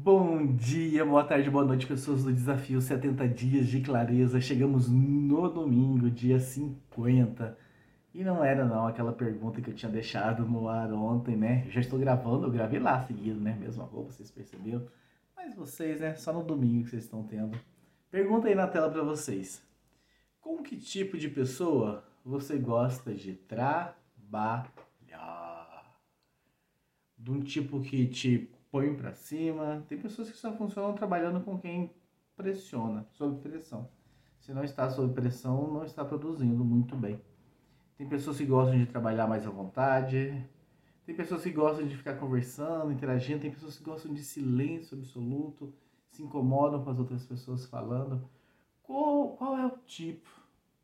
Bom dia, boa tarde, boa noite, pessoas do Desafio 70 Dias de Clareza. Chegamos no domingo, dia 50. E não era não aquela pergunta que eu tinha deixado no ar ontem, né? Eu já estou gravando, eu gravei lá seguido, né? Mesma roupa, vocês perceberam. Mas vocês, né? Só no domingo que vocês estão tendo. Pergunta aí na tela para vocês. Com que tipo de pessoa você gosta de trabalhar? De um tipo que te põe para cima. Tem pessoas que só funcionam trabalhando com quem pressiona, sob pressão. Se não está sob pressão, não está produzindo muito bem. Tem pessoas que gostam de trabalhar mais à vontade. Tem pessoas que gostam de ficar conversando, interagindo. Tem pessoas que gostam de silêncio absoluto, se incomodam com as outras pessoas falando. Qual, qual é o tipo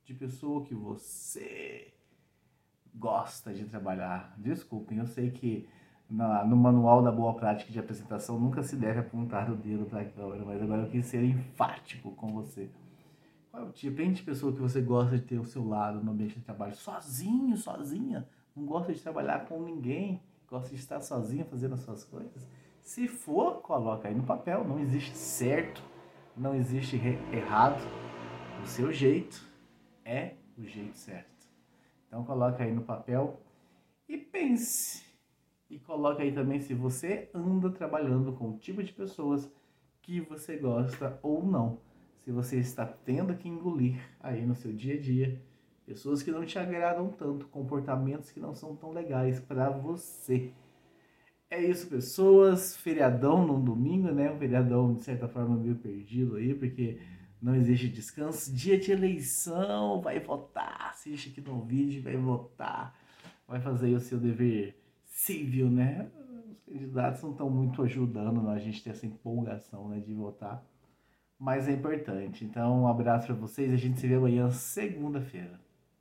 de pessoa que você gosta de trabalhar? Desculpem, eu sei que na, no manual da boa prática de apresentação nunca se deve apontar o dedo para a câmera, mas agora eu quis ser enfático com você. Qual é o tipo de pessoa que você gosta de ter ao seu lado no ambiente de trabalho? Sozinho, sozinha? Não gosta de trabalhar com ninguém? Gosta de estar sozinha fazendo as suas coisas? Se for, coloca aí no papel. Não existe certo, não existe errado. O seu jeito é o jeito certo. Então coloca aí no papel e pense e coloca aí também se você anda trabalhando com o tipo de pessoas que você gosta ou não. Se você está tendo que engolir aí no seu dia a dia pessoas que não te agradam tanto, comportamentos que não são tão legais para você. É isso, pessoas. Feriadão num domingo, né? Um feriadão de certa forma meio perdido aí, porque não existe descanso. Dia de eleição, vai votar. Assiste aqui no vídeo, vai votar. Vai fazer o seu dever civil, né? Os candidatos não estão muito ajudando né? a gente ter essa empolgação né, de votar, mas é importante. Então, um abraço para vocês a gente se vê amanhã, segunda-feira.